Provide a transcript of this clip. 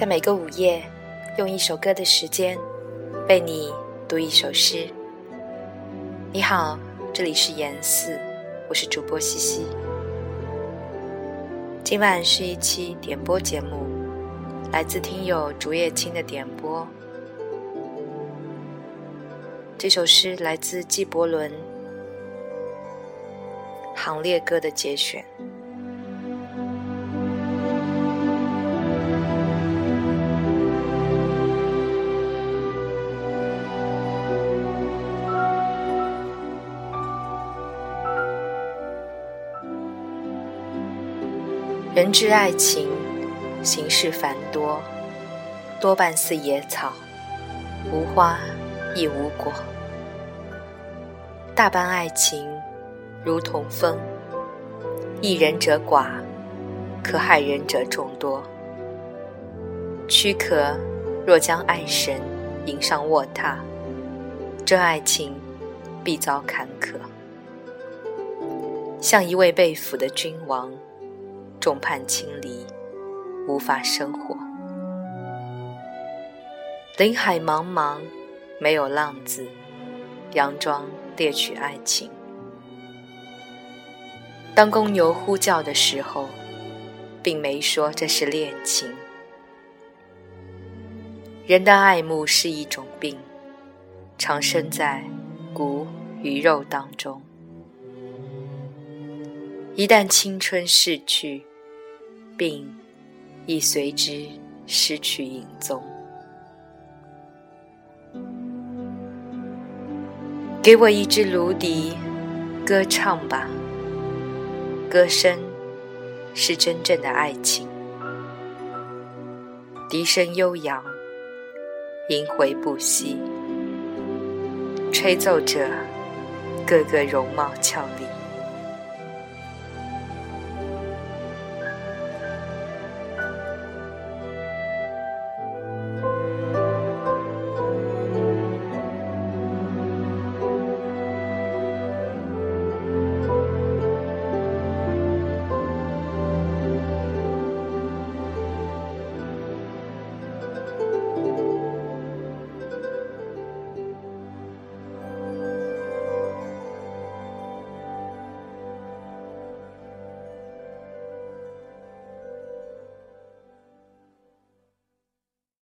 在每个午夜，用一首歌的时间，为你读一首诗。你好，这里是言四，我是主播西西。今晚是一期点播节目，来自听友竹叶青的点播。这首诗来自纪伯伦《行列歌》的节选。人之爱情，形式繁多，多半似野草，无花亦无果。大半爱情如同风，益人者寡，可害人者众多。躯壳若将爱神迎上卧榻，这爱情必遭坎坷。像一位被俘的君王。众叛亲离，无法生活。林海茫茫，没有浪子，佯装猎取爱情。当公牛呼叫的时候，并没说这是恋情。人的爱慕是一种病，常生在骨与肉当中。一旦青春逝去，并亦随之失去影踪。给我一支芦笛，歌唱吧。歌声是真正的爱情，笛声悠扬，萦回不息，吹奏着个个容貌俏丽。